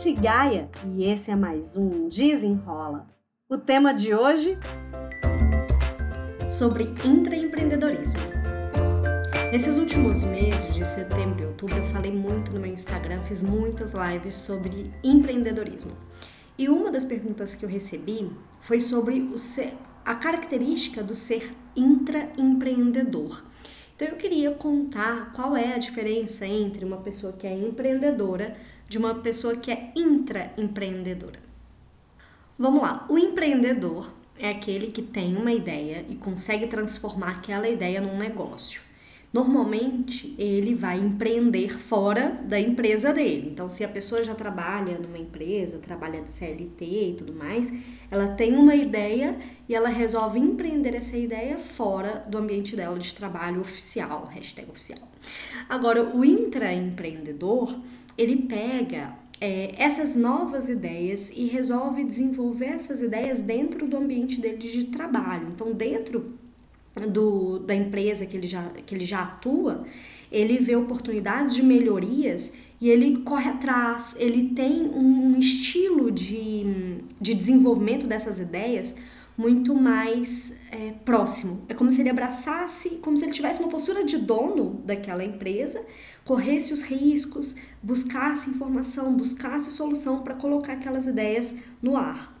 Tati Gaia e esse é mais um Desenrola. O tema de hoje sobre intraempreendedorismo. Nesses últimos meses de setembro e outubro eu falei muito no meu Instagram, fiz muitas lives sobre empreendedorismo. E uma das perguntas que eu recebi foi sobre o ser, a característica do ser intraempreendedor. Então eu queria contar qual é a diferença entre uma pessoa que é empreendedora de uma pessoa que é intraempreendedora. Vamos lá, o empreendedor é aquele que tem uma ideia e consegue transformar aquela ideia num negócio. Normalmente ele vai empreender fora da empresa dele. Então, se a pessoa já trabalha numa empresa, trabalha de CLT e tudo mais, ela tem uma ideia e ela resolve empreender essa ideia fora do ambiente dela de trabalho oficial, hashtag oficial. Agora, o intraempreendedor ele pega é, essas novas ideias e resolve desenvolver essas ideias dentro do ambiente dele de trabalho. Então, dentro do, da empresa que ele, já, que ele já atua, ele vê oportunidades de melhorias e ele corre atrás, ele tem um estilo de, de desenvolvimento dessas ideias muito mais é, próximo. É como se ele abraçasse, como se ele tivesse uma postura de dono daquela empresa, corresse os riscos, buscasse informação, buscasse solução para colocar aquelas ideias no ar.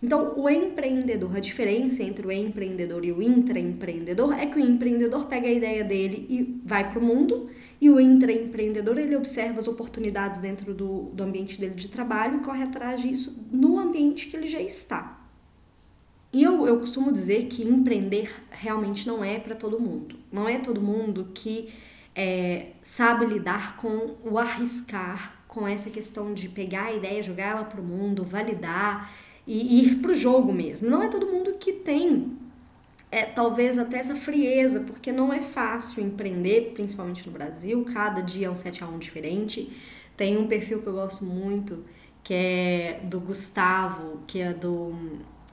Então, o empreendedor, a diferença entre o empreendedor e o intraempreendedor é que o empreendedor pega a ideia dele e vai para o mundo, e o intraempreendedor ele observa as oportunidades dentro do, do ambiente dele de trabalho e corre atrás disso no ambiente que ele já está. E eu, eu costumo dizer que empreender realmente não é para todo mundo. Não é todo mundo que é, sabe lidar com o arriscar, com essa questão de pegar a ideia, jogar ela para o mundo, validar e ir para o jogo mesmo. Não é todo mundo que tem é, talvez até essa frieza, porque não é fácil empreender, principalmente no Brasil, cada dia é um 7 a 1 diferente. Tem um perfil que eu gosto muito, que é do Gustavo, que é do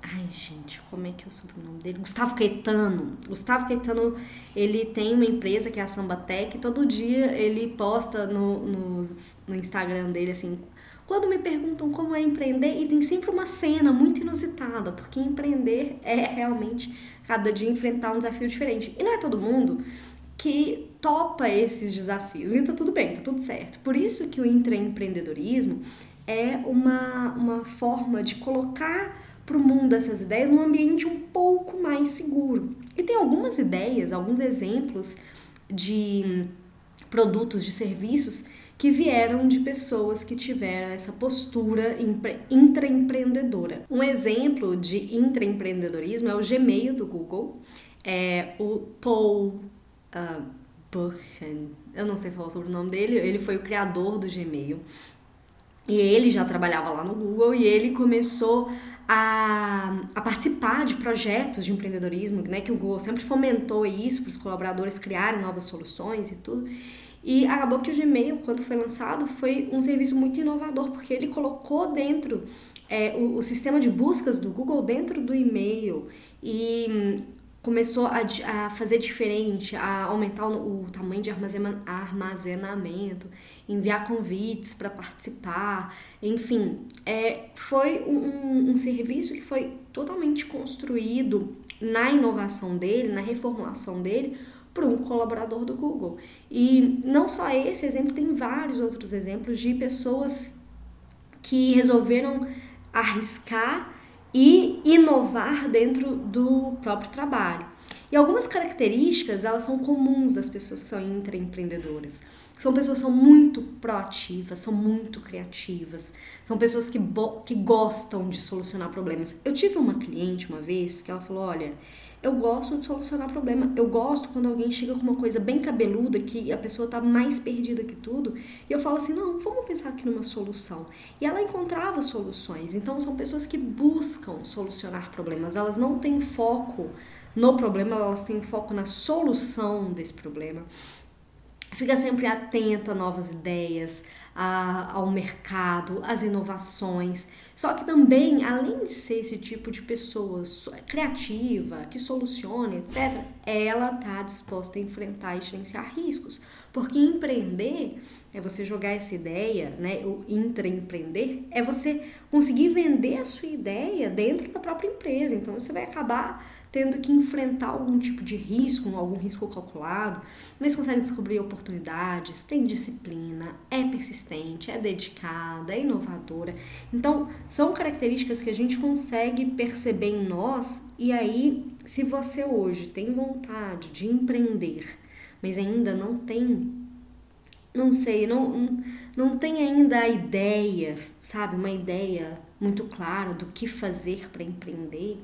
Ai, gente, como é que é o sobrenome dele? Gustavo Caetano. Gustavo Caetano, ele tem uma empresa que é a Sambatec. Todo dia ele posta no, no, no Instagram dele assim. Quando me perguntam como é empreender, e tem sempre uma cena muito inusitada, porque empreender é realmente cada dia enfrentar um desafio diferente. E não é todo mundo que topa esses desafios. E tá tudo bem, tá tudo certo. Por isso que o intraempreendedorismo é uma, uma forma de colocar para o mundo essas ideias num ambiente um pouco mais seguro. E tem algumas ideias, alguns exemplos de produtos, de serviços que vieram de pessoas que tiveram essa postura intraempreendedora. Um exemplo de intraempreendedorismo é o Gmail do Google, é o Paul uh, Buchan, eu não sei falar sobre o nome dele, ele foi o criador do Gmail. E ele já trabalhava lá no Google e ele começou a, a, participar de projetos de empreendedorismo, né, que o Google sempre fomentou isso para os colaboradores criarem novas soluções e tudo. E acabou que o Gmail, quando foi lançado, foi um serviço muito inovador, porque ele colocou dentro é, o, o sistema de buscas do Google dentro do e-mail e começou a, a fazer diferente, a aumentar o, o tamanho de armazenamento, enviar convites para participar, enfim, é, foi um, um serviço que foi totalmente construído na inovação dele, na reformulação dele, por um colaborador do Google. E não só esse exemplo, tem vários outros exemplos de pessoas que resolveram arriscar e inovar dentro do próprio trabalho. E algumas características, elas são comuns das pessoas que são intraempreendedoras. São pessoas que são muito proativas, são muito criativas, são pessoas que, que gostam de solucionar problemas. Eu tive uma cliente uma vez que ela falou: Olha, eu gosto de solucionar problema. Eu gosto quando alguém chega com uma coisa bem cabeluda, que a pessoa tá mais perdida que tudo, e eu falo assim: não, vamos pensar aqui numa solução. E ela encontrava soluções. Então, são pessoas que buscam solucionar problemas, elas não têm foco no problema, elas têm foco na solução desse problema. Fica sempre atento a novas ideias, a, ao mercado, às inovações. Só que também, além de ser esse tipo de pessoa criativa, que soluciona, etc., ela está disposta a enfrentar e gerenciar riscos. Porque empreender é você jogar essa ideia, né? O intraempreender é você conseguir vender a sua ideia dentro da própria empresa. Então você vai acabar tendo que enfrentar algum tipo de risco, algum risco calculado, mas consegue descobrir oportunidades, tem disciplina, é persistente, é dedicada, é inovadora. Então, são características que a gente consegue perceber em nós e aí, se você hoje tem vontade de empreender, mas ainda não tem não sei, não, não tem ainda a ideia, sabe, uma ideia muito clara do que fazer para empreender,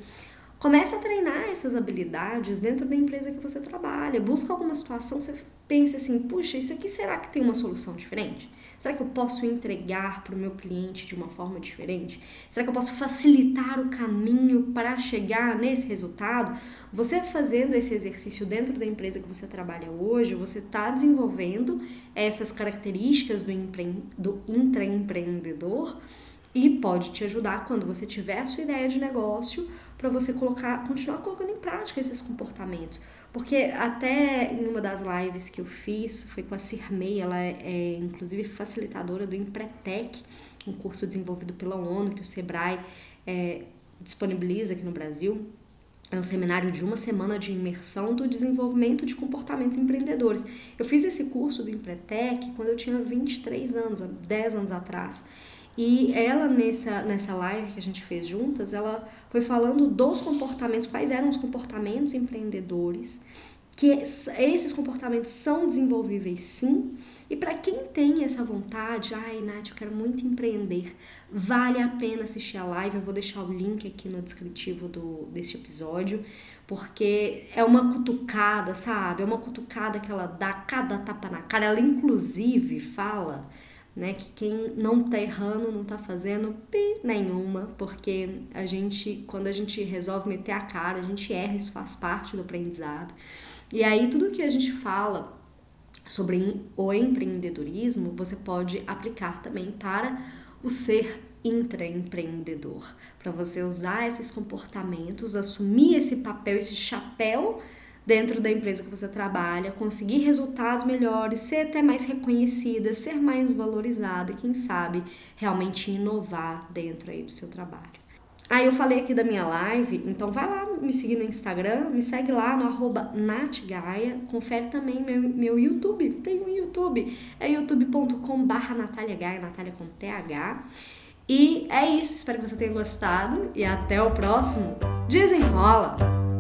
comece a treinar essas habilidades dentro da empresa que você trabalha. Busca alguma situação, você pense assim, puxa, isso aqui será que tem uma solução diferente? Será que eu posso entregar para o meu cliente de uma forma diferente? Será que eu posso facilitar o caminho para chegar nesse resultado? Você fazendo esse exercício dentro da empresa que você trabalha hoje, você está desenvolvendo essas características do, empre... do intraempreendedor e pode te ajudar quando você tiver a sua ideia de negócio para você colocar, continuar colocando em prática esses comportamentos. Porque até em uma das lives que eu fiz, foi com a Cirmei, ela é, é inclusive facilitadora do Empretec, um curso desenvolvido pela ONU, que o Sebrae é, disponibiliza aqui no Brasil. É um seminário de uma semana de imersão do desenvolvimento de comportamentos empreendedores. Eu fiz esse curso do Empretec quando eu tinha 23 anos, 10 anos atrás. E ela, nessa, nessa live que a gente fez juntas, ela foi falando dos comportamentos, quais eram os comportamentos empreendedores, que esses comportamentos são desenvolvíveis sim, e para quem tem essa vontade, ai Nath, eu quero muito empreender, vale a pena assistir a live, eu vou deixar o link aqui no descritivo do, desse episódio, porque é uma cutucada, sabe? É uma cutucada que ela dá cada tapa na cara, ela inclusive fala né? Que quem não tá errando, não tá fazendo pi nenhuma, porque a gente, quando a gente resolve meter a cara, a gente erra, isso faz parte do aprendizado. E aí tudo que a gente fala sobre o empreendedorismo, você pode aplicar também para o ser intraempreendedor, para você usar esses comportamentos, assumir esse papel, esse chapéu dentro da empresa que você trabalha, conseguir resultados melhores, ser até mais reconhecida, ser mais valorizada e quem sabe realmente inovar dentro aí do seu trabalho. Aí eu falei aqui da minha live, então vai lá me seguir no Instagram, me segue lá no arroba natgaia, confere também meu, meu YouTube, tem um YouTube, é youtube.com barra Natália Gaia, Natália com TH. E é isso, espero que você tenha gostado e até o próximo Desenrola!